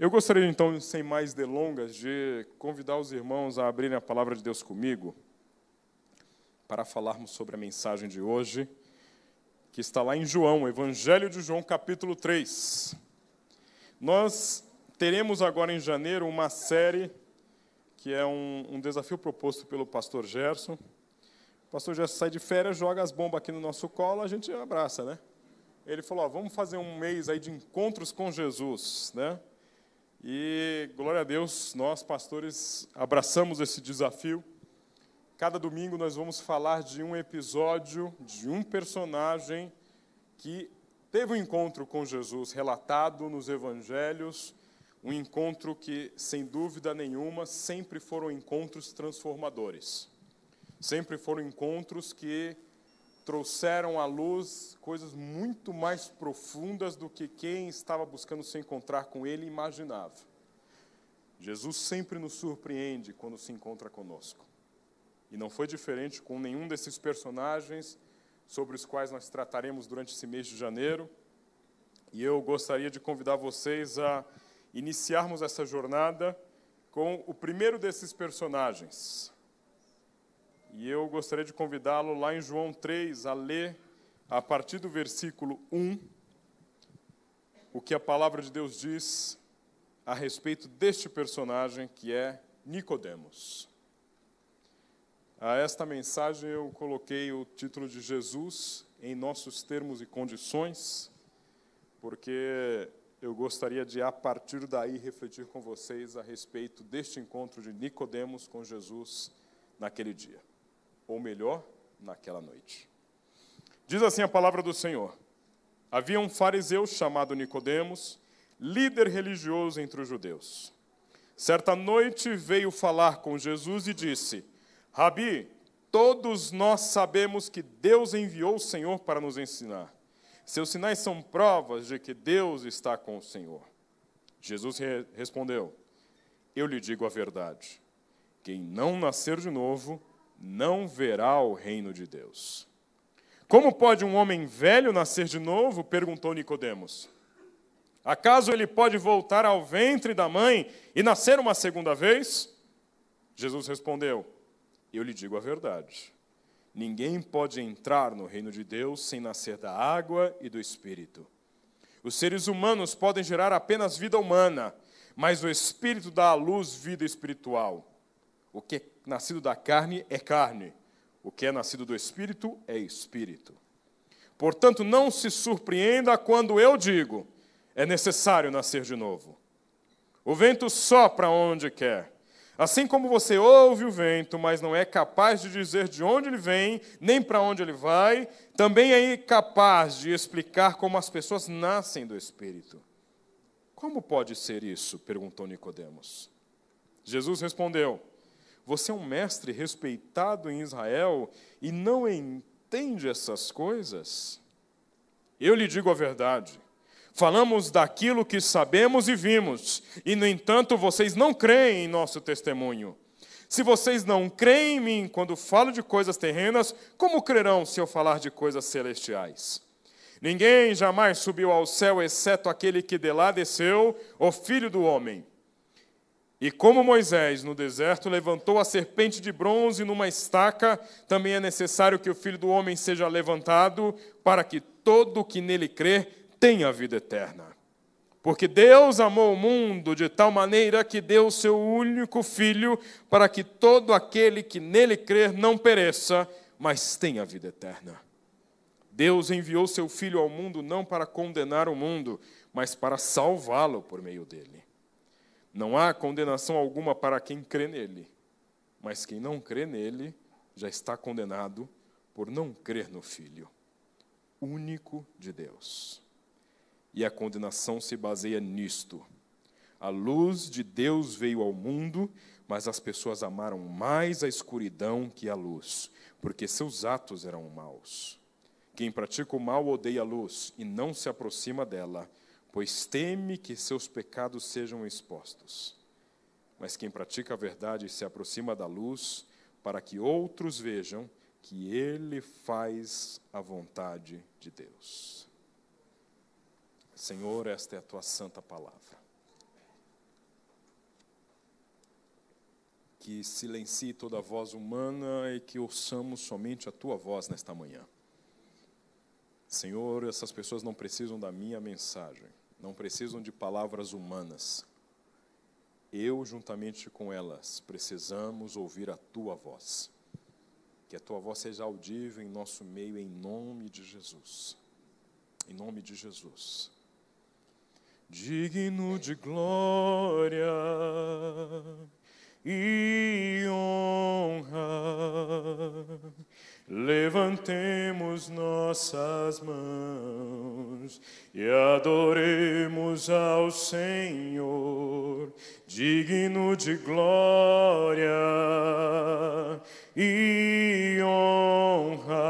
Eu gostaria, então, sem mais delongas, de convidar os irmãos a abrirem a palavra de Deus comigo para falarmos sobre a mensagem de hoje, que está lá em João, Evangelho de João, capítulo 3. Nós teremos agora em janeiro uma série que é um, um desafio proposto pelo pastor Gerson. O pastor Gerson sai de férias, joga as bombas aqui no nosso colo, a gente abraça, né? Ele falou: ó, vamos fazer um mês aí de encontros com Jesus, né? E glória a Deus, nós pastores abraçamos esse desafio. Cada domingo nós vamos falar de um episódio, de um personagem que teve um encontro com Jesus relatado nos evangelhos, um encontro que, sem dúvida nenhuma, sempre foram encontros transformadores. Sempre foram encontros que trouxeram à luz coisas muito mais profundas do que quem estava buscando se encontrar com ele imaginava. Jesus sempre nos surpreende quando se encontra conosco. E não foi diferente com nenhum desses personagens sobre os quais nós trataremos durante esse mês de janeiro. E eu gostaria de convidar vocês a iniciarmos essa jornada com o primeiro desses personagens, e eu gostaria de convidá-lo lá em João 3 a ler, a partir do versículo 1, o que a palavra de Deus diz a respeito deste personagem que é Nicodemos. A esta mensagem eu coloquei o título de Jesus em nossos termos e condições, porque eu gostaria de a partir daí refletir com vocês a respeito deste encontro de Nicodemos com Jesus naquele dia ou melhor, naquela noite. Diz assim a palavra do Senhor: Havia um fariseu chamado Nicodemos, líder religioso entre os judeus. Certa noite veio falar com Jesus e disse: Rabi, todos nós sabemos que Deus enviou o Senhor para nos ensinar. Seus sinais são provas de que Deus está com o Senhor. Jesus respondeu: Eu lhe digo a verdade. Quem não nascer de novo não verá o reino de Deus. Como pode um homem velho nascer de novo? perguntou Nicodemos. Acaso ele pode voltar ao ventre da mãe e nascer uma segunda vez? Jesus respondeu: Eu lhe digo a verdade. Ninguém pode entrar no reino de Deus sem nascer da água e do espírito. Os seres humanos podem gerar apenas vida humana, mas o espírito dá à luz vida espiritual. O que nascido da carne é carne, o que é nascido do espírito é espírito. Portanto, não se surpreenda quando eu digo: é necessário nascer de novo. O vento sopra onde quer. Assim como você ouve o vento, mas não é capaz de dizer de onde ele vem, nem para onde ele vai, também é incapaz de explicar como as pessoas nascem do Espírito. Como pode ser isso? perguntou Nicodemos. Jesus respondeu: você é um mestre respeitado em Israel e não entende essas coisas? Eu lhe digo a verdade. Falamos daquilo que sabemos e vimos, e no entanto vocês não creem em nosso testemunho. Se vocês não creem em mim quando falo de coisas terrenas, como crerão se eu falar de coisas celestiais? Ninguém jamais subiu ao céu exceto aquele que de lá desceu, o Filho do Homem. E como Moisés no deserto levantou a serpente de bronze numa estaca, também é necessário que o filho do homem seja levantado, para que todo o que nele crê tenha vida eterna. Porque Deus amou o mundo de tal maneira que deu o seu único filho, para que todo aquele que nele crer não pereça, mas tenha vida eterna. Deus enviou seu filho ao mundo não para condenar o mundo, mas para salvá-lo por meio dele. Não há condenação alguma para quem crê nele, mas quem não crê nele já está condenado por não crer no Filho, único de Deus. E a condenação se baseia nisto. A luz de Deus veio ao mundo, mas as pessoas amaram mais a escuridão que a luz, porque seus atos eram maus. Quem pratica o mal odeia a luz e não se aproxima dela, pois teme que seus pecados sejam expostos. Mas quem pratica a verdade se aproxima da luz, para que outros vejam que ele faz a vontade de Deus. Senhor, esta é a tua santa palavra. Que silencie toda a voz humana e que ouçamos somente a tua voz nesta manhã. Senhor, essas pessoas não precisam da minha mensagem não precisam de palavras humanas. Eu, juntamente com elas, precisamos ouvir a tua voz. Que a tua voz seja audível em nosso meio, em nome de Jesus. Em nome de Jesus. Digno de glória e honra Levantemos nossas mãos e adoremos ao Senhor, digno de glória e honra.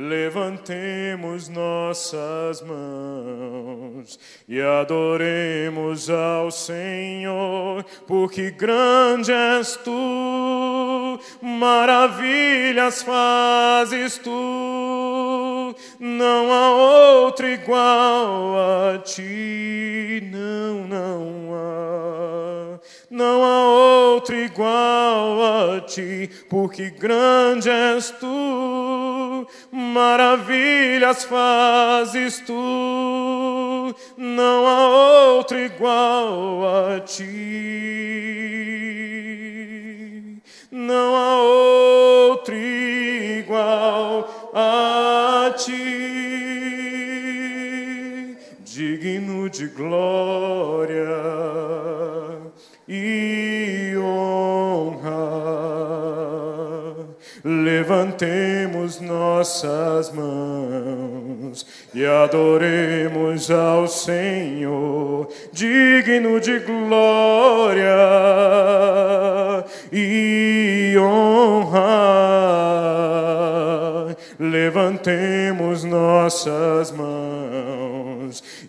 Levantemos nossas mãos e adoremos ao Senhor, porque grande és tu maravilhas fazes tu, não há outro igual a ti, não, não há. Não há outro igual a ti, porque grande és tu, maravilhas fazes tu, não há outro igual a ti. Não há outro igual a ti, digno de glória e honra. Levantemos nossas mãos e adoremos ao Senhor, digno de glória e honra. Levantemos nossas mãos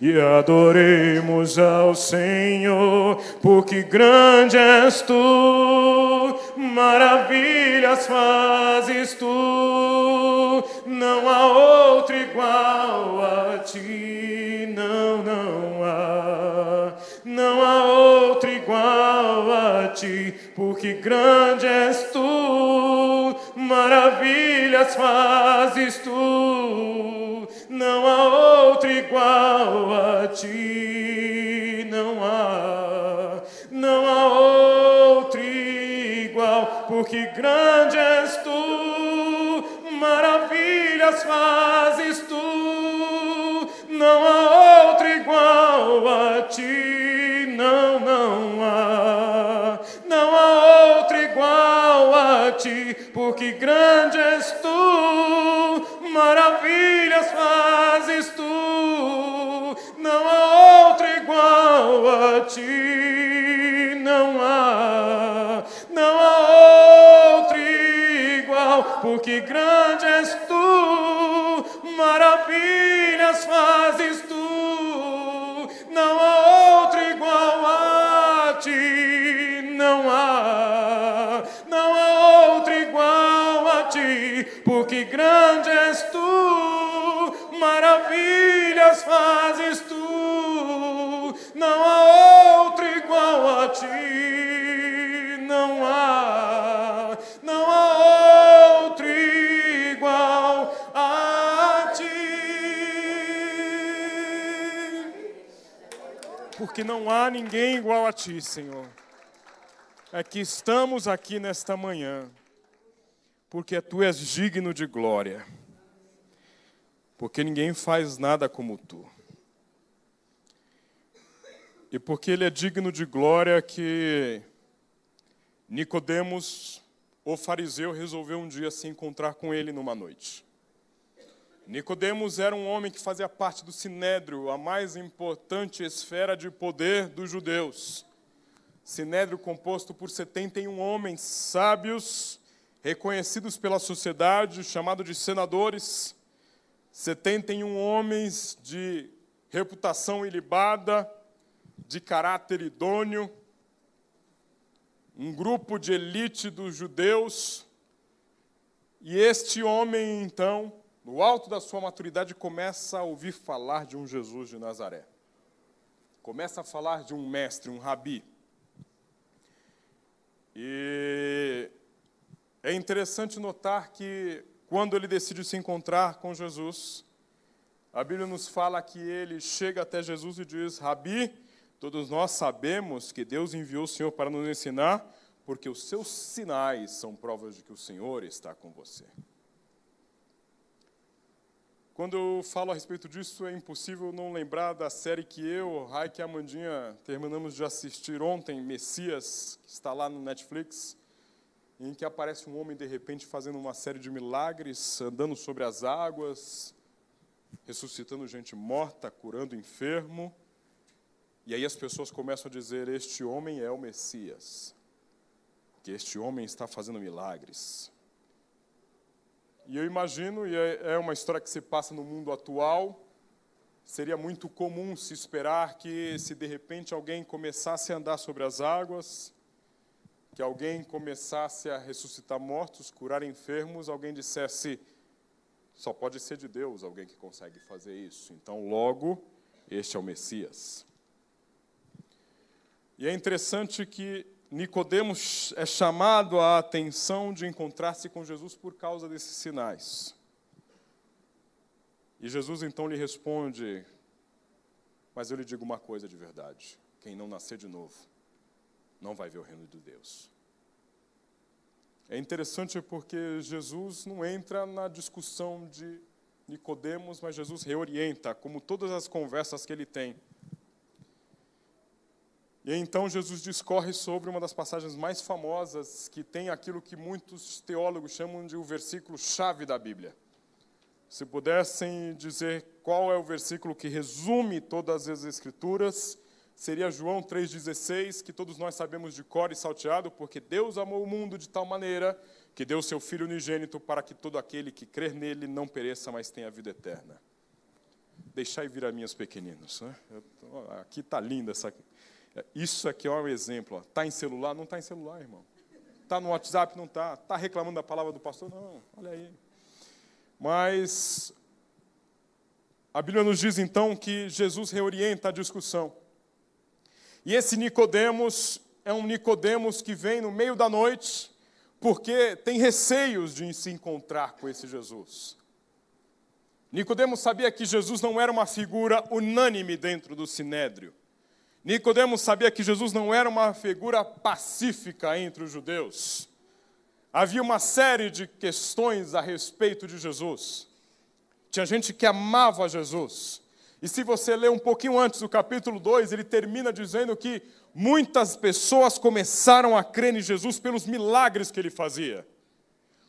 e adoremos ao Senhor, porque grande és tu, maravilhas fazes tu, não há outro igual a ti, não, não há, não há outro igual a ti, porque grande és tu, maravilhas fazes tu, não há outro igual a ti, não há, não há outro igual, porque grande és tu, maravilhas fazes tu, não há outro igual a ti, não, não há, a ti, porque grande és tu, maravilhas fazes tu, não há outro igual a ti, não há, não há outro igual, porque grande és tu, maravilhas fazes tu, porque grande és tu, maravilhas fazes tu, não há outro igual a ti, não há, não há outro igual a ti. Porque não há ninguém igual a ti, Senhor. É que estamos aqui nesta manhã, porque tu és digno de glória, porque ninguém faz nada como tu. E porque ele é digno de glória que Nicodemos, o fariseu, resolveu um dia se encontrar com ele numa noite. Nicodemos era um homem que fazia parte do sinédrio, a mais importante esfera de poder dos judeus. Sinédrio composto por 71 homens sábios, reconhecidos pela sociedade, chamado de senadores, 71 homens de reputação ilibada, de caráter idôneo, um grupo de elite dos judeus. E este homem, então, no alto da sua maturidade, começa a ouvir falar de um Jesus de Nazaré. Começa a falar de um mestre, um rabi. E é interessante notar que quando ele decide se encontrar com Jesus, a Bíblia nos fala que ele chega até Jesus e diz: Rabi, todos nós sabemos que Deus enviou o Senhor para nos ensinar, porque os seus sinais são provas de que o Senhor está com você. Quando eu falo a respeito disso, é impossível não lembrar da série que eu, Raik e Amandinha terminamos de assistir ontem, Messias, que está lá no Netflix, em que aparece um homem de repente fazendo uma série de milagres, andando sobre as águas, ressuscitando gente morta, curando enfermo. E aí as pessoas começam a dizer: Este homem é o Messias, que este homem está fazendo milagres. E eu imagino, e é, é uma história que se passa no mundo atual, seria muito comum se esperar que, se de repente alguém começasse a andar sobre as águas, que alguém começasse a ressuscitar mortos, curar enfermos, alguém dissesse: só pode ser de Deus alguém que consegue fazer isso. Então, logo, este é o Messias. E é interessante que Nicodemos é chamado a atenção de encontrar-se com Jesus por causa desses sinais. E Jesus então lhe responde: Mas eu lhe digo uma coisa de verdade: quem não nascer de novo não vai ver o reino de Deus. É interessante porque Jesus não entra na discussão de Nicodemos, mas Jesus reorienta, como todas as conversas que ele tem. E então Jesus discorre sobre uma das passagens mais famosas, que tem aquilo que muitos teólogos chamam de o versículo chave da Bíblia. Se pudessem dizer qual é o versículo que resume todas as Escrituras, seria João 3,16, que todos nós sabemos de cor e salteado, porque Deus amou o mundo de tal maneira que deu seu Filho unigênito para que todo aquele que crer nele não pereça, mas tenha vida eterna. Deixai vir a minhas pequeninos. Né? Tô, aqui está linda essa isso aqui é um exemplo. Está em celular? Não está em celular, irmão. Está no WhatsApp? Não está. Está reclamando da palavra do pastor? Não. Olha aí. Mas a Bíblia nos diz então que Jesus reorienta a discussão. E esse Nicodemos é um Nicodemos que vem no meio da noite porque tem receios de se encontrar com esse Jesus. Nicodemos sabia que Jesus não era uma figura unânime dentro do sinédrio. Nicodemos sabia que Jesus não era uma figura pacífica entre os judeus. Havia uma série de questões a respeito de Jesus. Tinha gente que amava Jesus. E se você ler um pouquinho antes do capítulo 2, ele termina dizendo que muitas pessoas começaram a crer em Jesus pelos milagres que ele fazia.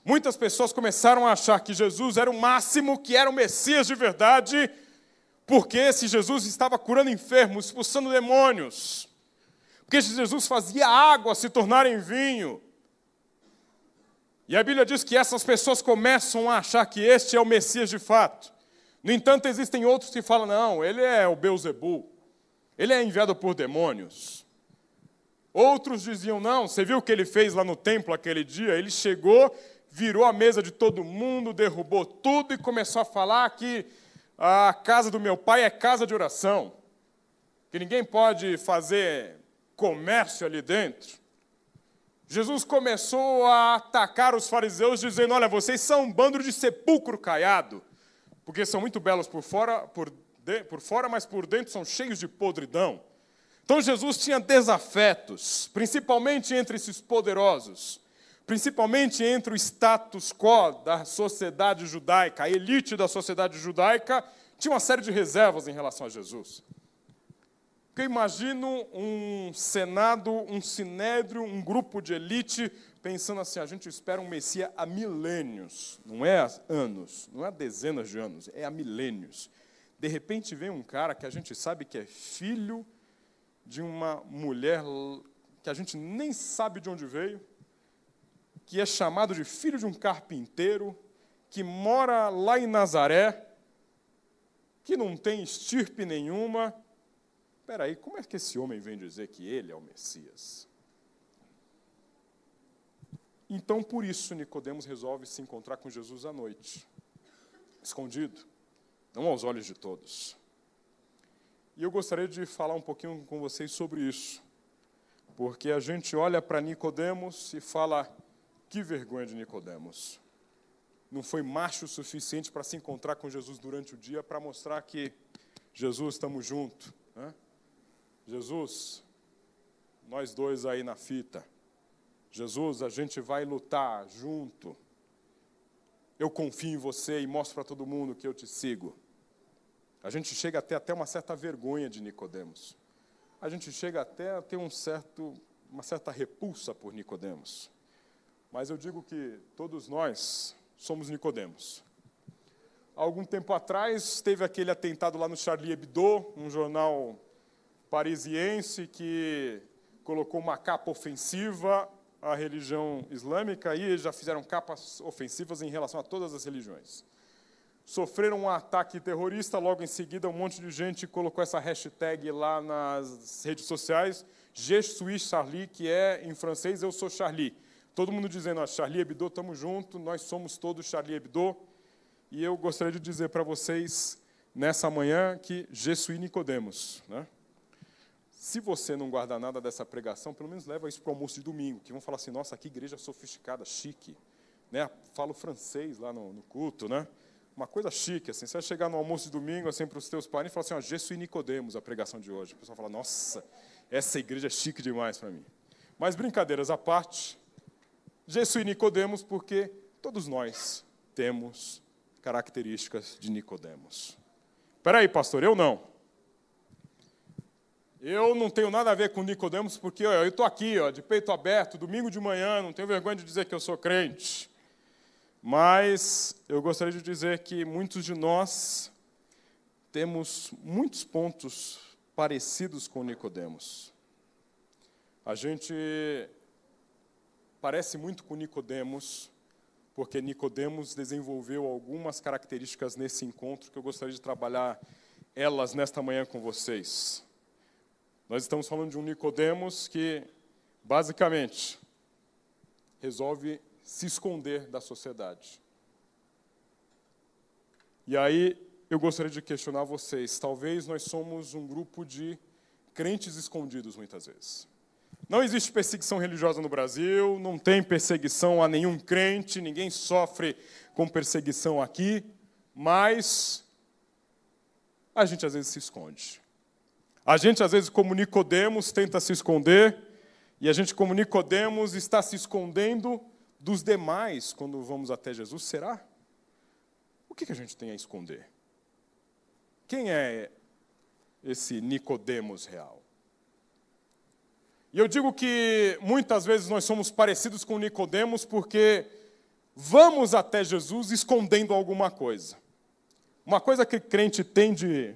Muitas pessoas começaram a achar que Jesus era o máximo, que era o Messias de verdade, porque se Jesus estava curando enfermos, expulsando demônios, porque se Jesus fazia água se tornar em vinho. E a Bíblia diz que essas pessoas começam a achar que este é o Messias de fato. No entanto, existem outros que falam: não, ele é o Beuzebu, ele é enviado por demônios. Outros diziam: não, você viu o que ele fez lá no templo aquele dia? Ele chegou, virou a mesa de todo mundo, derrubou tudo e começou a falar que a casa do meu pai é casa de oração, que ninguém pode fazer comércio ali dentro. Jesus começou a atacar os fariseus, dizendo: Olha, vocês são um bando de sepulcro caiado, porque são muito belos por fora, por, de, por fora, mas por dentro são cheios de podridão. Então Jesus tinha desafetos, principalmente entre esses poderosos, principalmente entre o status quo da sociedade judaica, a elite da sociedade judaica, tinha uma série de reservas em relação a Jesus. Porque eu imagino um senado, um sinédrio, um grupo de elite pensando assim: a gente espera um Messias há milênios, não é há anos, não é dezenas de anos, é há milênios. De repente vem um cara que a gente sabe que é filho de uma mulher que a gente nem sabe de onde veio, que é chamado de filho de um carpinteiro, que mora lá em Nazaré, que não tem estirpe nenhuma. Espera aí, como é que esse homem vem dizer que ele é o Messias? Então, por isso, Nicodemos resolve se encontrar com Jesus à noite, escondido, não aos olhos de todos. E eu gostaria de falar um pouquinho com vocês sobre isso Porque a gente olha para Nicodemos e fala: que vergonha de Nicodemos. Não foi macho o suficiente para se encontrar com Jesus durante o dia para mostrar que Jesus estamos juntos. Né? Jesus, nós dois aí na fita. Jesus, a gente vai lutar junto. Eu confio em você e mostro para todo mundo que eu te sigo. A gente chega até até uma certa vergonha de Nicodemos. A gente chega até a ter um certo, uma certa repulsa por Nicodemos. Mas eu digo que todos nós somos Nicodemos. Algum tempo atrás teve aquele atentado lá no Charlie Hebdo, um jornal parisiense que colocou uma capa ofensiva à religião islâmica e já fizeram capas ofensivas em relação a todas as religiões. Sofreram um ataque terrorista, logo em seguida um monte de gente colocou essa hashtag lá nas redes sociais, Je suis Charlie, que é em francês eu sou Charlie. Todo mundo dizendo, ó, Charlie Hebdo, estamos juntos, nós somos todos Charlie Hebdo. E eu gostaria de dizer para vocês nessa manhã que Je suis Nicodemos, né? Se você não guardar nada dessa pregação, pelo menos leva isso para o almoço de domingo, que vão falar assim, nossa, que igreja sofisticada, chique. Né? Falo francês lá no, no, culto, né? Uma coisa chique, assim. Você vai chegar no almoço de domingo, assim, para os teus parentes e falar assim, ó, Jesus e Nicodemos, a pregação de hoje. O pessoal fala, nossa, essa igreja é chique demais para mim. Mas brincadeiras à parte, Jesus e Nicodemos, porque todos nós temos características de Nicodemos. Espera aí, pastor, eu não. Eu não tenho nada a ver com Nicodemos, porque eu estou aqui, ó, de peito aberto, domingo de manhã, não tenho vergonha de dizer que eu sou crente. Mas eu gostaria de dizer que muitos de nós temos muitos pontos parecidos com Nicodemos. A gente parece muito com Nicodemos, porque Nicodemos desenvolveu algumas características nesse encontro que eu gostaria de trabalhar elas nesta manhã com vocês. Nós estamos falando de um Nicodemos que, basicamente, resolve se esconder da sociedade. E aí eu gostaria de questionar vocês. Talvez nós somos um grupo de crentes escondidos muitas vezes. Não existe perseguição religiosa no Brasil, não tem perseguição a nenhum crente, ninguém sofre com perseguição aqui, mas a gente às vezes se esconde. A gente, às vezes, como Nicodemos, tenta se esconder, e a gente, como Nicodemos, está se escondendo dos demais quando vamos até Jesus. Será? O que a gente tem a esconder? Quem é esse Nicodemos real? E eu digo que muitas vezes nós somos parecidos com Nicodemos porque vamos até Jesus escondendo alguma coisa. Uma coisa que crente tem de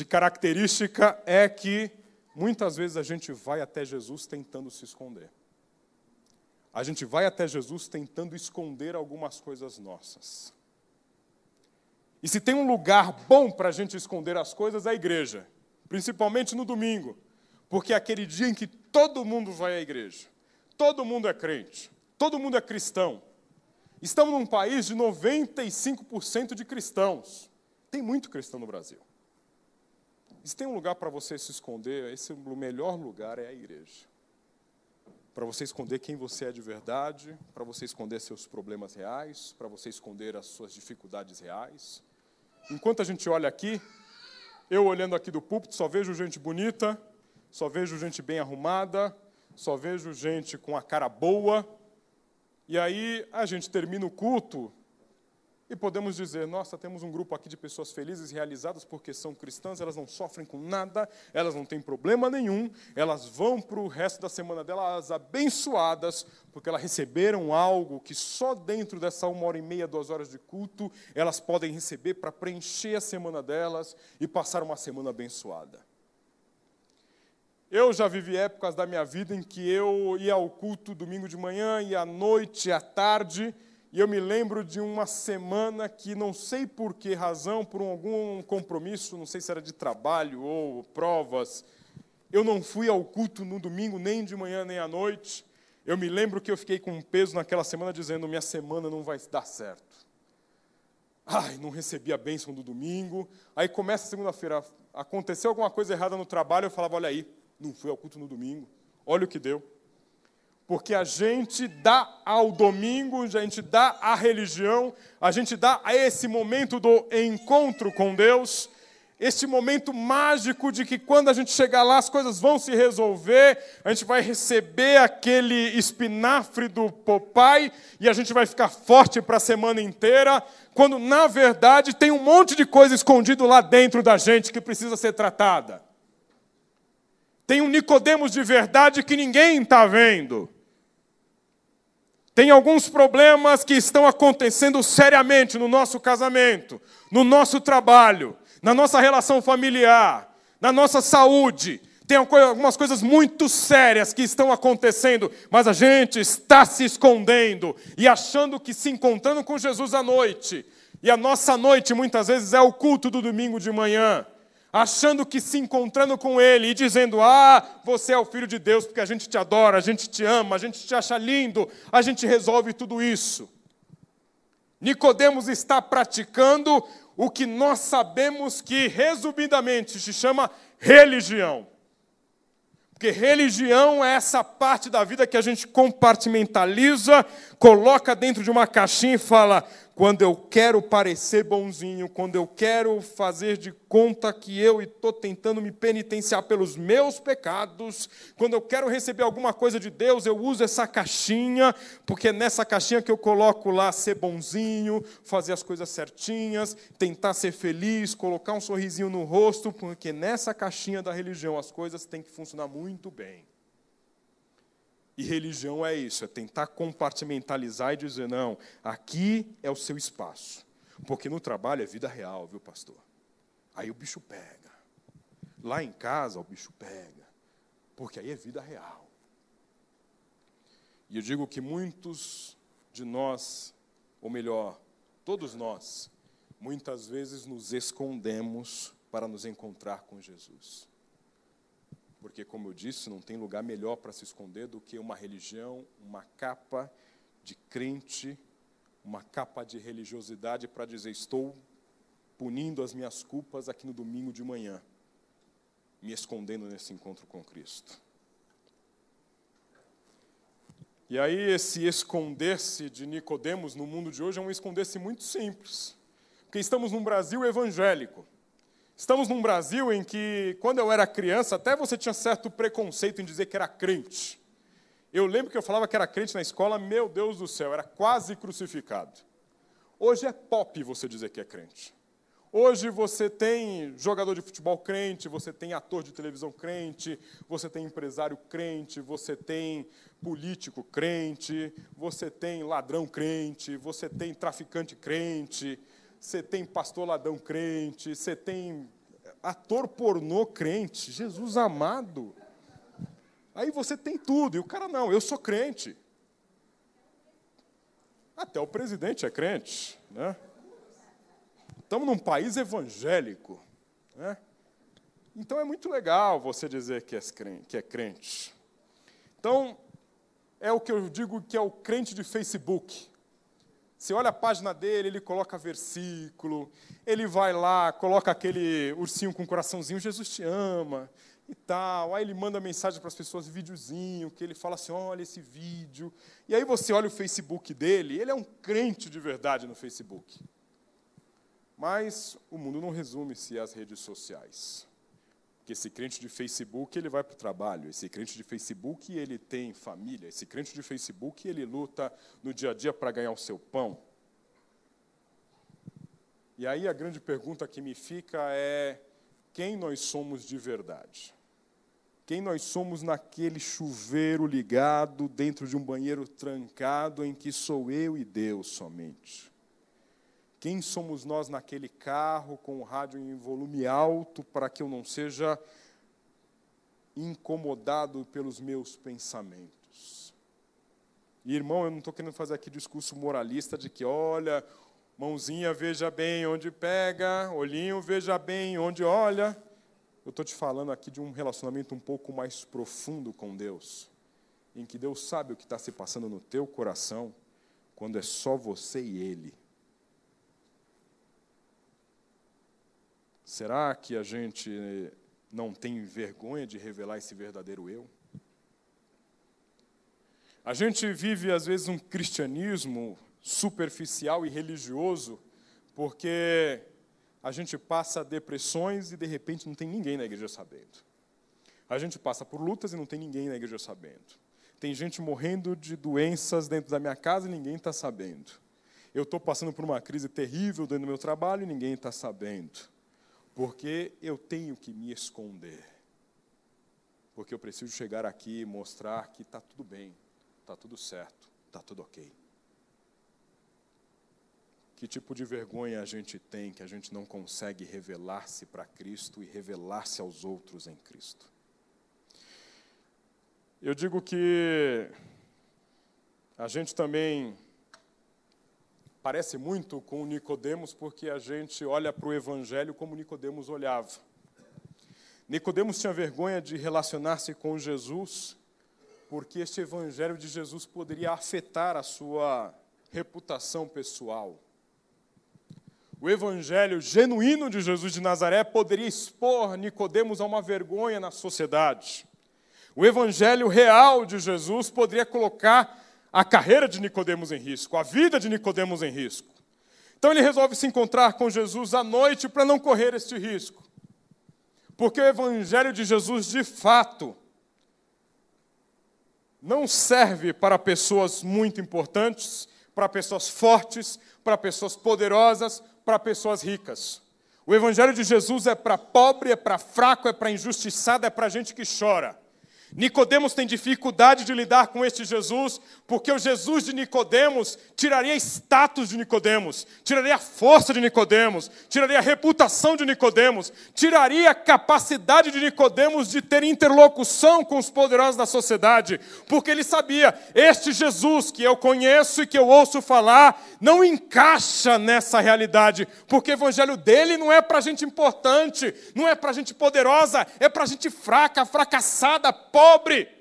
de característica é que muitas vezes a gente vai até Jesus tentando se esconder. A gente vai até Jesus tentando esconder algumas coisas nossas. E se tem um lugar bom para a gente esconder as coisas, é a igreja, principalmente no domingo, porque é aquele dia em que todo mundo vai à igreja, todo mundo é crente, todo mundo é cristão. Estamos num país de 95% de cristãos. Tem muito cristão no Brasil. Se tem um lugar para você se esconder, esse o melhor lugar é a igreja. Para você esconder quem você é de verdade, para você esconder seus problemas reais, para você esconder as suas dificuldades reais. Enquanto a gente olha aqui, eu olhando aqui do púlpito, só vejo gente bonita, só vejo gente bem arrumada, só vejo gente com a cara boa. E aí a gente termina o culto e podemos dizer, nossa, temos um grupo aqui de pessoas felizes realizadas porque são cristãs, elas não sofrem com nada, elas não têm problema nenhum, elas vão para o resto da semana delas abençoadas, porque elas receberam algo que só dentro dessa uma hora e meia, duas horas de culto, elas podem receber para preencher a semana delas e passar uma semana abençoada. Eu já vivi épocas da minha vida em que eu ia ao culto domingo de manhã e à noite, à tarde, e eu me lembro de uma semana que, não sei por que razão, por algum compromisso, não sei se era de trabalho ou provas, eu não fui ao culto no domingo, nem de manhã, nem à noite. Eu me lembro que eu fiquei com um peso naquela semana dizendo: minha semana não vai dar certo. Ai, não recebi a bênção do domingo. Aí começa a segunda-feira, aconteceu alguma coisa errada no trabalho, eu falava: olha aí, não fui ao culto no domingo. Olha o que deu. Porque a gente dá ao domingo, a gente dá à religião, a gente dá a esse momento do encontro com Deus, este momento mágico de que quando a gente chegar lá as coisas vão se resolver, a gente vai receber aquele espinafre do papai e a gente vai ficar forte para a semana inteira, quando na verdade tem um monte de coisa escondido lá dentro da gente que precisa ser tratada. Tem um Nicodemos de verdade que ninguém está vendo. Tem alguns problemas que estão acontecendo seriamente no nosso casamento, no nosso trabalho, na nossa relação familiar, na nossa saúde. Tem algumas coisas muito sérias que estão acontecendo, mas a gente está se escondendo e achando que se encontrando com Jesus à noite. E a nossa noite muitas vezes é o culto do domingo de manhã achando que se encontrando com Ele e dizendo: Ah, você é o Filho de Deus, porque a gente te adora, a gente te ama, a gente te acha lindo, a gente resolve tudo isso. Nicodemos está praticando o que nós sabemos que, resumidamente, se chama religião. Porque religião é essa parte da vida que a gente compartimentaliza, coloca dentro de uma caixinha e fala: quando eu quero parecer bonzinho, quando eu quero fazer de conta que eu estou tentando me penitenciar pelos meus pecados, quando eu quero receber alguma coisa de Deus, eu uso essa caixinha, porque é nessa caixinha que eu coloco lá ser bonzinho, fazer as coisas certinhas, tentar ser feliz, colocar um sorrisinho no rosto, porque nessa caixinha da religião as coisas têm que funcionar muito bem. E religião é isso, é tentar compartimentalizar e dizer, não, aqui é o seu espaço. Porque no trabalho é vida real, viu, pastor? Aí o bicho pega. Lá em casa o bicho pega. Porque aí é vida real. E eu digo que muitos de nós, ou melhor, todos nós, muitas vezes nos escondemos para nos encontrar com Jesus porque, como eu disse, não tem lugar melhor para se esconder do que uma religião, uma capa de crente, uma capa de religiosidade para dizer: estou punindo as minhas culpas aqui no domingo de manhã, me escondendo nesse encontro com Cristo. E aí esse esconder-se de Nicodemos no mundo de hoje é um esconder-se muito simples. Porque estamos num Brasil evangélico. Estamos num Brasil em que, quando eu era criança, até você tinha certo preconceito em dizer que era crente. Eu lembro que eu falava que era crente na escola, meu Deus do céu, era quase crucificado. Hoje é pop você dizer que é crente. Hoje você tem jogador de futebol crente, você tem ator de televisão crente, você tem empresário crente, você tem político crente, você tem ladrão crente, você tem traficante crente, você tem pastor ladrão crente, você tem ator pornô crente, Jesus amado. Aí você tem tudo, e o cara não, eu sou crente. Até o presidente é crente, né? Estamos num país evangélico, né? Então é muito legal você dizer que é crente. Então, é o que eu digo que é o crente de Facebook. Você olha a página dele, ele coloca versículo, ele vai lá, coloca aquele ursinho com coraçãozinho, Jesus te ama e tal. Aí ele manda mensagem para as pessoas, videozinho, que ele fala assim: olha esse vídeo. E aí você olha o Facebook dele, ele é um crente de verdade no Facebook. Mas o mundo não resume-se às redes sociais que esse crente de Facebook ele vai para o trabalho, esse crente de Facebook ele tem família, esse crente de Facebook ele luta no dia a dia para ganhar o seu pão. E aí a grande pergunta que me fica é quem nós somos de verdade? Quem nós somos naquele chuveiro ligado dentro de um banheiro trancado em que sou eu e Deus somente? Quem somos nós naquele carro com o rádio em volume alto para que eu não seja incomodado pelos meus pensamentos? E, irmão, eu não estou querendo fazer aqui discurso moralista de que, olha, mãozinha veja bem onde pega, olhinho veja bem onde olha. Eu estou te falando aqui de um relacionamento um pouco mais profundo com Deus, em que Deus sabe o que está se passando no teu coração, quando é só você e Ele. Será que a gente não tem vergonha de revelar esse verdadeiro eu? A gente vive, às vezes, um cristianismo superficial e religioso, porque a gente passa depressões e, de repente, não tem ninguém na igreja sabendo. A gente passa por lutas e não tem ninguém na igreja sabendo. Tem gente morrendo de doenças dentro da minha casa e ninguém está sabendo. Eu estou passando por uma crise terrível dentro do meu trabalho e ninguém está sabendo. Porque eu tenho que me esconder. Porque eu preciso chegar aqui e mostrar que está tudo bem, está tudo certo, está tudo ok. Que tipo de vergonha a gente tem que a gente não consegue revelar-se para Cristo e revelar-se aos outros em Cristo? Eu digo que a gente também parece muito com Nicodemos porque a gente olha para o evangelho como Nicodemos olhava. Nicodemos tinha vergonha de relacionar-se com Jesus, porque este evangelho de Jesus poderia afetar a sua reputação pessoal. O evangelho genuíno de Jesus de Nazaré poderia expor Nicodemos a uma vergonha na sociedade. O evangelho real de Jesus poderia colocar a carreira de Nicodemos em risco, a vida de Nicodemos em risco. Então ele resolve se encontrar com Jesus à noite para não correr este risco. Porque o evangelho de Jesus, de fato, não serve para pessoas muito importantes, para pessoas fortes, para pessoas poderosas, para pessoas ricas. O evangelho de Jesus é para pobre, é para fraco, é para injustiçado, é para gente que chora. Nicodemos tem dificuldade de lidar com este Jesus, porque o Jesus de Nicodemos tiraria status de Nicodemos, tiraria a força de Nicodemos, tiraria a reputação de Nicodemos, tiraria a capacidade de Nicodemos de ter interlocução com os poderosos da sociedade, porque ele sabia, este Jesus que eu conheço e que eu ouço falar, não encaixa nessa realidade, porque o evangelho dele não é para gente importante, não é para gente poderosa, é para gente fraca, fracassada, pobre pobre.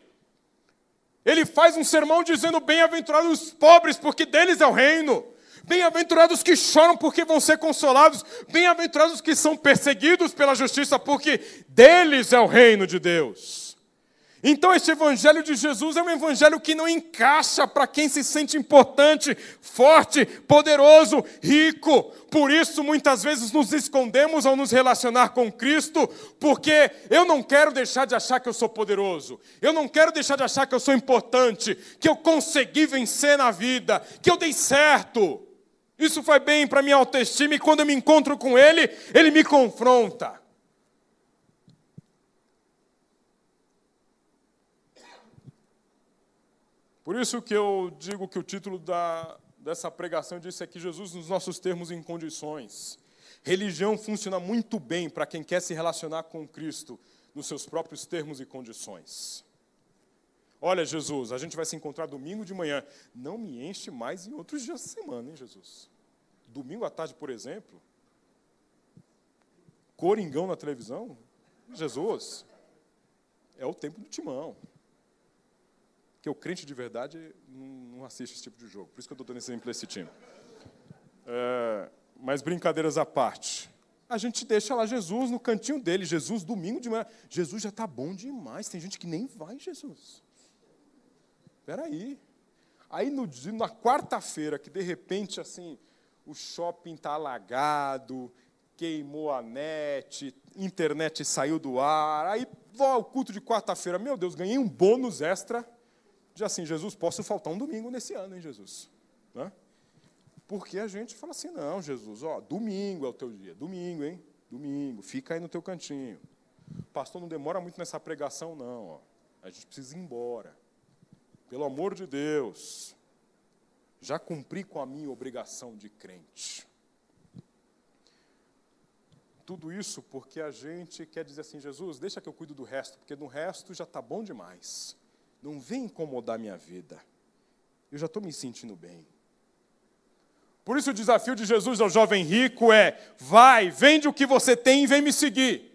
Ele faz um sermão dizendo: Bem-aventurados os pobres, porque deles é o reino. Bem-aventurados que choram, porque vão ser consolados. Bem-aventurados que são perseguidos pela justiça, porque deles é o reino de Deus. Então, este evangelho de Jesus é um evangelho que não encaixa para quem se sente importante, forte, poderoso, rico. Por isso, muitas vezes nos escondemos ao nos relacionar com Cristo, porque eu não quero deixar de achar que eu sou poderoso, eu não quero deixar de achar que eu sou importante, que eu consegui vencer na vida, que eu dei certo. Isso faz bem para minha autoestima e quando eu me encontro com Ele, Ele me confronta. Por isso que eu digo que o título da, dessa pregação disse aqui Jesus nos nossos termos e condições. Religião funciona muito bem para quem quer se relacionar com Cristo nos seus próprios termos e condições. Olha, Jesus, a gente vai se encontrar domingo de manhã. Não me enche mais em outros dias da semana, hein, Jesus? Domingo à tarde, por exemplo. Coringão na televisão. Jesus, é o tempo do timão. Porque o crente de verdade não assiste esse tipo de jogo. Por isso que eu estou dando esse exemplo desse time. É, mas brincadeiras à parte. A gente deixa lá Jesus no cantinho dele. Jesus, domingo de manhã. Jesus já está bom demais. Tem gente que nem vai Jesus. Espera aí. Aí no, na quarta-feira, que de repente assim, o shopping está alagado, queimou a net, internet saiu do ar. Aí vou ao culto de quarta-feira. Meu Deus, ganhei um bônus extra de assim, Jesus, posso faltar um domingo nesse ano, hein, Jesus? Né? Porque a gente fala assim, não, Jesus, ó, domingo é o teu dia, domingo, hein? Domingo, fica aí no teu cantinho. Pastor, não demora muito nessa pregação, não. Ó. A gente precisa ir embora. Pelo amor de Deus, já cumpri com a minha obrigação de crente. Tudo isso porque a gente quer dizer assim, Jesus, deixa que eu cuido do resto, porque no resto já está bom demais. Não vem incomodar minha vida. Eu já estou me sentindo bem. Por isso o desafio de Jesus ao jovem rico é: vai, vende o que você tem e vem me seguir.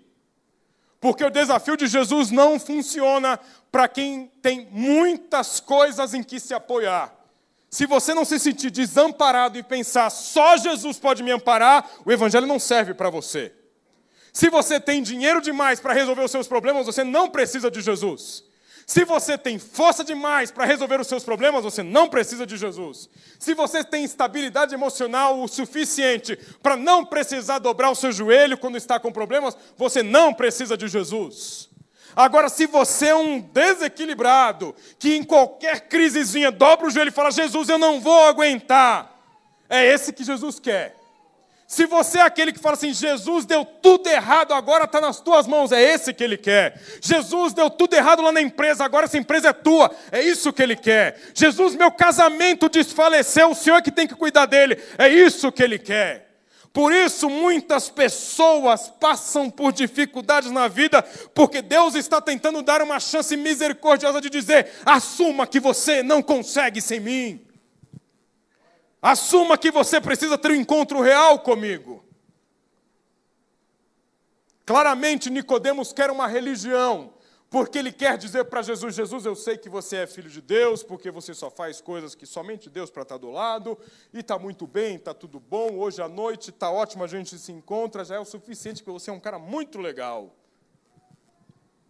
Porque o desafio de Jesus não funciona para quem tem muitas coisas em que se apoiar. Se você não se sentir desamparado e pensar só Jesus pode me amparar, o Evangelho não serve para você. Se você tem dinheiro demais para resolver os seus problemas, você não precisa de Jesus. Se você tem força demais para resolver os seus problemas, você não precisa de Jesus. Se você tem estabilidade emocional o suficiente para não precisar dobrar o seu joelho quando está com problemas, você não precisa de Jesus. Agora, se você é um desequilibrado, que em qualquer crisezinha dobra o joelho e fala: Jesus, eu não vou aguentar, é esse que Jesus quer. Se você é aquele que fala assim, Jesus deu tudo errado, agora está nas tuas mãos, é esse que ele quer. Jesus deu tudo errado lá na empresa, agora essa empresa é tua, é isso que ele quer. Jesus, meu casamento desfaleceu, o Senhor é que tem que cuidar dele, é isso que ele quer. Por isso, muitas pessoas passam por dificuldades na vida, porque Deus está tentando dar uma chance misericordiosa de dizer: assuma que você não consegue sem mim. Assuma que você precisa ter um encontro real comigo. Claramente Nicodemos quer uma religião, porque ele quer dizer para Jesus: Jesus, eu sei que você é filho de Deus, porque você só faz coisas que somente Deus para estar do lado, e está muito bem, está tudo bom, hoje à noite está ótimo, a gente se encontra, já é o suficiente, porque você é um cara muito legal.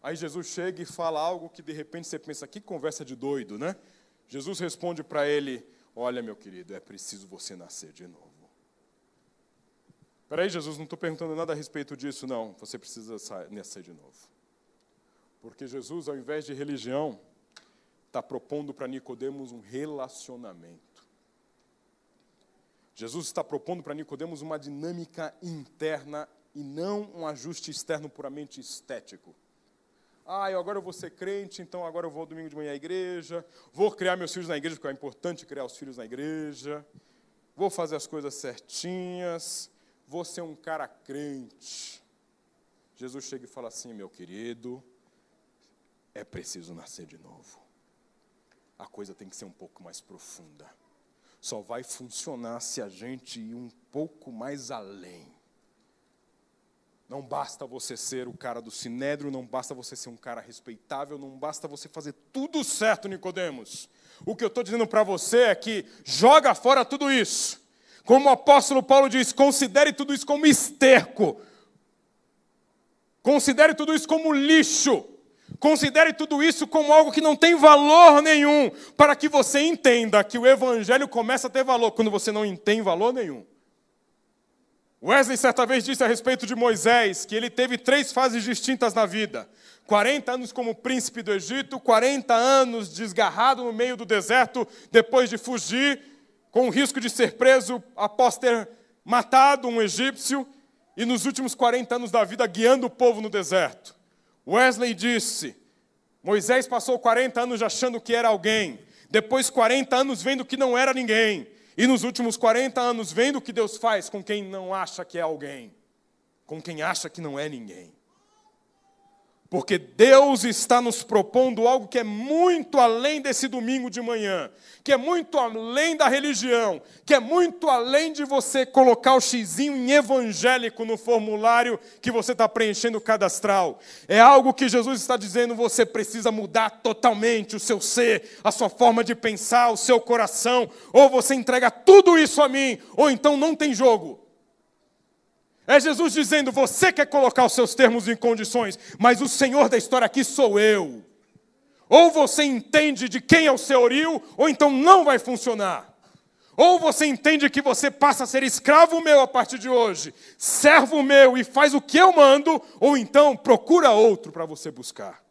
Aí Jesus chega e fala algo que de repente você pensa: que conversa de doido, né? Jesus responde para ele: Olha, meu querido, é preciso você nascer de novo. Peraí, Jesus, não estou perguntando nada a respeito disso, não. Você precisa nascer de novo. Porque Jesus, ao invés de religião, está propondo para Nicodemos um relacionamento. Jesus está propondo para Nicodemos uma dinâmica interna e não um ajuste externo puramente estético. Ah, eu agora eu vou ser crente, então agora eu vou domingo de manhã à igreja. Vou criar meus filhos na igreja, porque é importante criar os filhos na igreja. Vou fazer as coisas certinhas. Vou ser um cara crente. Jesus chega e fala assim: meu querido, é preciso nascer de novo. A coisa tem que ser um pouco mais profunda. Só vai funcionar se a gente ir um pouco mais além. Não basta você ser o cara do sinédrio, não basta você ser um cara respeitável, não basta você fazer tudo certo, Nicodemos. O que eu estou dizendo para você é que joga fora tudo isso. Como o apóstolo Paulo diz, considere tudo isso como esterco. Considere tudo isso como lixo. Considere tudo isso como algo que não tem valor nenhum, para que você entenda que o evangelho começa a ter valor quando você não tem valor nenhum. Wesley certa vez disse a respeito de Moisés que ele teve três fases distintas na vida: 40 anos como príncipe do Egito, 40 anos desgarrado no meio do deserto, depois de fugir, com o risco de ser preso após ter matado um egípcio, e nos últimos 40 anos da vida guiando o povo no deserto. Wesley disse: Moisés passou 40 anos achando que era alguém, depois 40 anos vendo que não era ninguém, e nos últimos 40 anos, vendo o que Deus faz com quem não acha que é alguém, com quem acha que não é ninguém. Porque Deus está nos propondo algo que é muito além desse domingo de manhã, que é muito além da religião, que é muito além de você colocar o xizinho em evangélico no formulário que você está preenchendo cadastral. É algo que Jesus está dizendo: você precisa mudar totalmente o seu ser, a sua forma de pensar, o seu coração, ou você entrega tudo isso a mim, ou então não tem jogo. É Jesus dizendo: você quer colocar os seus termos em condições, mas o Senhor da história aqui sou eu. Ou você entende de quem é o senhorio, ou então não vai funcionar. Ou você entende que você passa a ser escravo meu a partir de hoje, servo meu e faz o que eu mando, ou então procura outro para você buscar.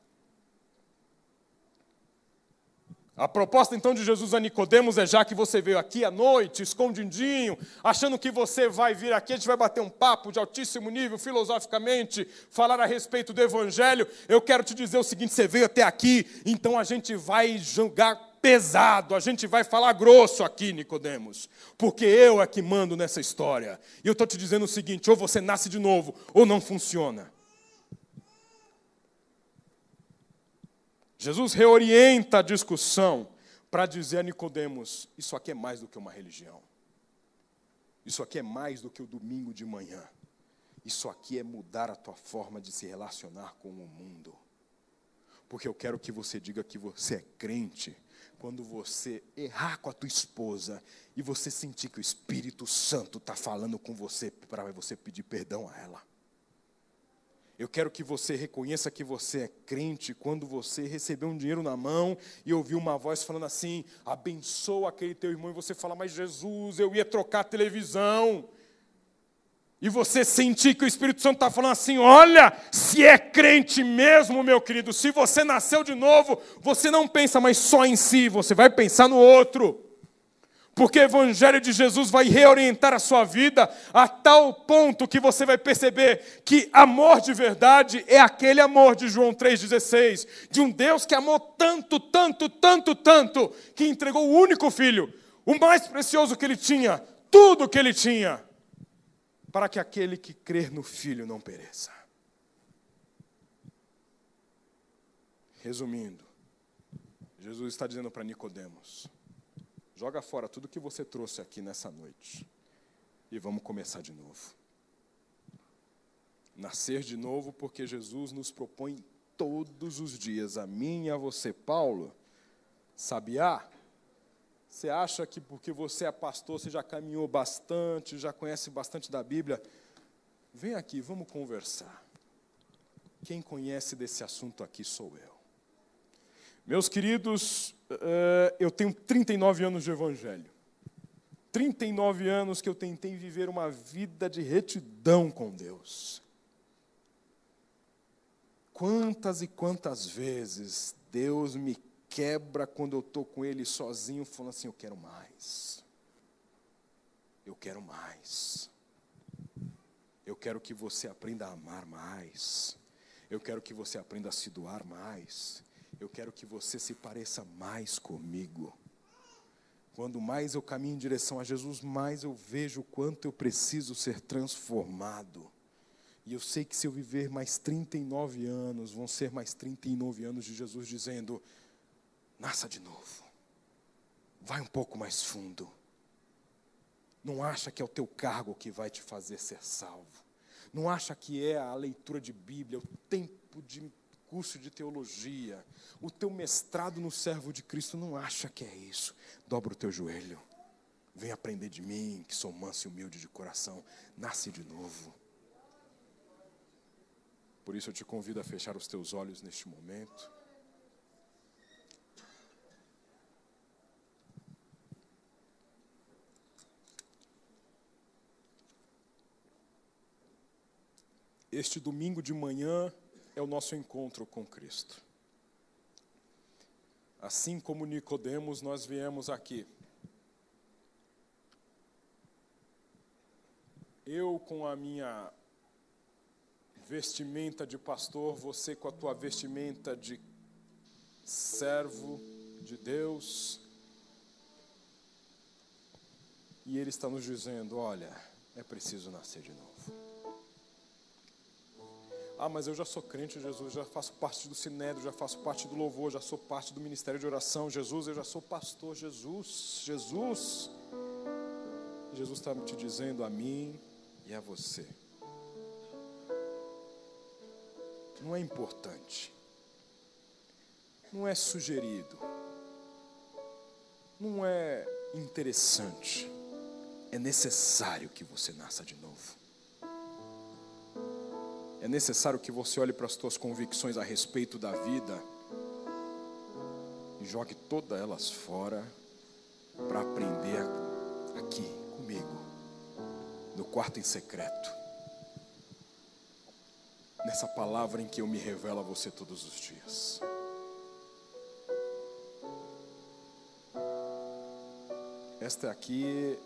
A proposta então de Jesus a Nicodemos é já que você veio aqui à noite, escondidinho, achando que você vai vir aqui, a gente vai bater um papo de altíssimo nível, filosoficamente, falar a respeito do evangelho, eu quero te dizer o seguinte, você veio até aqui, então a gente vai julgar pesado, a gente vai falar grosso aqui, Nicodemos, porque eu é que mando nessa história. E eu estou te dizendo o seguinte: ou você nasce de novo, ou não funciona. Jesus reorienta a discussão para dizer a Nicodemos: isso aqui é mais do que uma religião. Isso aqui é mais do que o domingo de manhã. Isso aqui é mudar a tua forma de se relacionar com o mundo. Porque eu quero que você diga que você é crente quando você errar com a tua esposa e você sentir que o Espírito Santo está falando com você para você pedir perdão a ela. Eu quero que você reconheça que você é crente quando você recebeu um dinheiro na mão e ouviu uma voz falando assim: abençoa aquele teu irmão, e você fala, mas Jesus, eu ia trocar a televisão. E você sentir que o Espírito Santo está falando assim: olha, se é crente mesmo, meu querido, se você nasceu de novo, você não pensa mais só em si, você vai pensar no outro porque o Evangelho de Jesus vai reorientar a sua vida a tal ponto que você vai perceber que amor de verdade é aquele amor de João 3,16, de um Deus que amou tanto, tanto, tanto, tanto, que entregou o único filho, o mais precioso que ele tinha, tudo que ele tinha, para que aquele que crer no filho não pereça. Resumindo, Jesus está dizendo para Nicodemos: Joga fora tudo que você trouxe aqui nessa noite. E vamos começar de novo. Nascer de novo, porque Jesus nos propõe todos os dias, a mim e a você. Paulo, sabiá? Você acha que porque você é pastor, você já caminhou bastante, já conhece bastante da Bíblia? Vem aqui, vamos conversar. Quem conhece desse assunto aqui sou eu. Meus queridos, eh, eu tenho 39 anos de evangelho. 39 anos que eu tentei viver uma vida de retidão com Deus. Quantas e quantas vezes Deus me quebra quando eu estou com Ele sozinho, falando assim: Eu quero mais. Eu quero mais. Eu quero que você aprenda a amar mais. Eu quero que você aprenda a se doar mais. Eu quero que você se pareça mais comigo. Quando mais eu caminho em direção a Jesus, mais eu vejo o quanto eu preciso ser transformado. E eu sei que se eu viver mais 39 anos, vão ser mais 39 anos de Jesus dizendo: nasça de novo, vai um pouco mais fundo. Não acha que é o teu cargo que vai te fazer ser salvo. Não acha que é a leitura de Bíblia, o tempo de curso de teologia, o teu mestrado no servo de Cristo, não acha que é isso. Dobra o teu joelho. Vem aprender de mim, que sou manso e humilde de coração. Nasce de novo. Por isso eu te convido a fechar os teus olhos neste momento. Este domingo de manhã é o nosso encontro com Cristo. Assim como Nicodemos, nós viemos aqui. Eu com a minha vestimenta de pastor, você com a tua vestimenta de servo de Deus. E ele está nos dizendo: olha, é preciso nascer de novo. Ah, mas eu já sou crente, Jesus, já faço parte do sinédrio, já faço parte do louvor, já sou parte do ministério de oração. Jesus, eu já sou pastor. Jesus, Jesus. Jesus está te dizendo a mim e a você. Não é importante, não é sugerido, não é interessante, é necessário que você nasça de novo. É necessário que você olhe para as suas convicções a respeito da vida e jogue todas elas fora para aprender aqui comigo, no quarto em secreto. Nessa palavra em que eu me revelo a você todos os dias. Esta aqui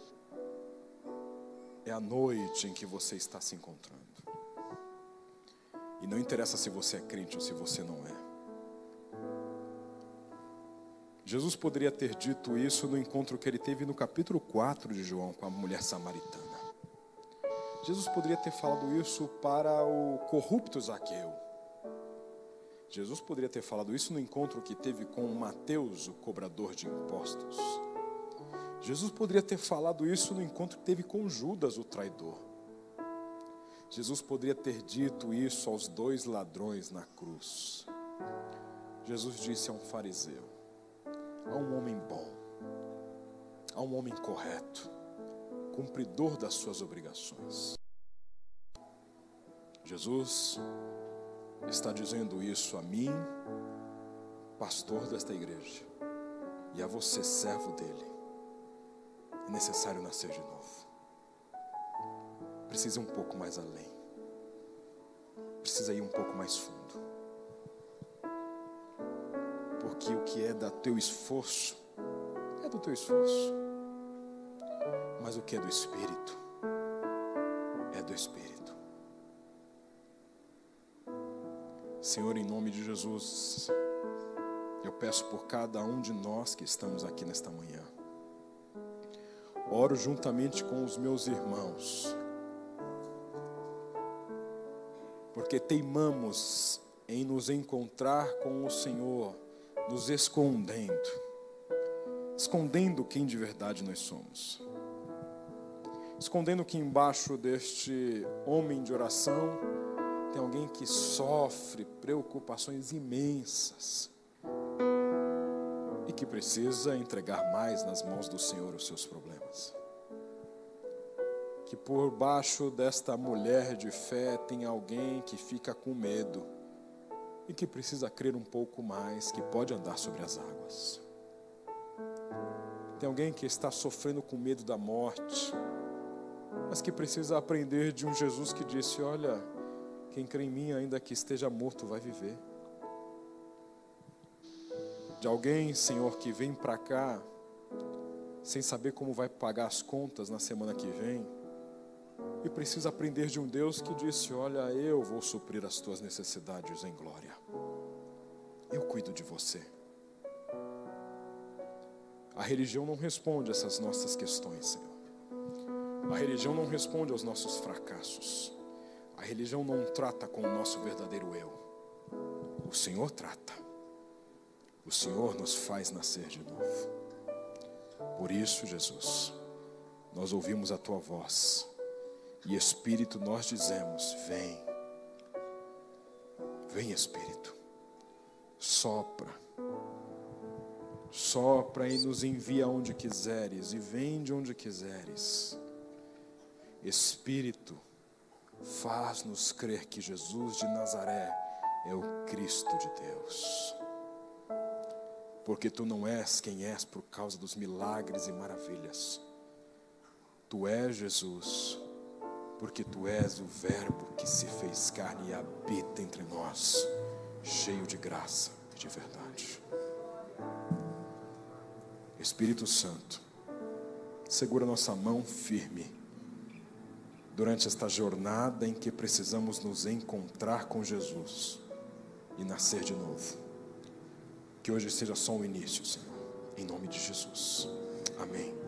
é a noite em que você está se encontrando. Não interessa se você é crente ou se você não é. Jesus poderia ter dito isso no encontro que ele teve no capítulo 4 de João com a mulher samaritana. Jesus poderia ter falado isso para o corrupto Zaqueu. Jesus poderia ter falado isso no encontro que teve com Mateus, o cobrador de impostos. Jesus poderia ter falado isso no encontro que teve com Judas, o traidor. Jesus poderia ter dito isso aos dois ladrões na cruz. Jesus disse a um fariseu: a um homem bom, a um homem correto, cumpridor das suas obrigações. Jesus está dizendo isso a mim, pastor desta igreja, e a você, servo dele. É necessário nascer de novo. Precisa ir um pouco mais além. Precisa ir um pouco mais fundo. Porque o que é da teu esforço é do teu esforço. Mas o que é do espírito é do espírito. Senhor, em nome de Jesus, eu peço por cada um de nós que estamos aqui nesta manhã. Oro juntamente com os meus irmãos, porque teimamos em nos encontrar com o Senhor, nos escondendo, escondendo quem de verdade nós somos, escondendo que embaixo deste homem de oração tem alguém que sofre preocupações imensas e que precisa entregar mais nas mãos do Senhor os seus problemas. Que por baixo desta mulher de fé tem alguém que fica com medo e que precisa crer um pouco mais, que pode andar sobre as águas. Tem alguém que está sofrendo com medo da morte, mas que precisa aprender de um Jesus que disse: Olha, quem crê em mim, ainda que esteja morto, vai viver. De alguém, Senhor, que vem para cá sem saber como vai pagar as contas na semana que vem, e precisa aprender de um Deus que disse: Olha, eu vou suprir as tuas necessidades em glória, eu cuido de você. A religião não responde essas nossas questões, Senhor. A religião não responde aos nossos fracassos. A religião não trata com o nosso verdadeiro eu. O Senhor trata. O Senhor nos faz nascer de novo. Por isso, Jesus, nós ouvimos a tua voz. E Espírito, nós dizemos: Vem. Vem, Espírito. Sopra. Sopra e nos envia onde quiseres. E vem de onde quiseres. Espírito, faz-nos crer que Jesus de Nazaré é o Cristo de Deus. Porque tu não és quem és por causa dos milagres e maravilhas. Tu és Jesus, porque tu és o Verbo que se fez carne e habita entre nós, cheio de graça e de verdade. Espírito Santo, segura nossa mão firme durante esta jornada em que precisamos nos encontrar com Jesus e nascer de novo. Que hoje seja só um início, Senhor, em nome de Jesus. Amém.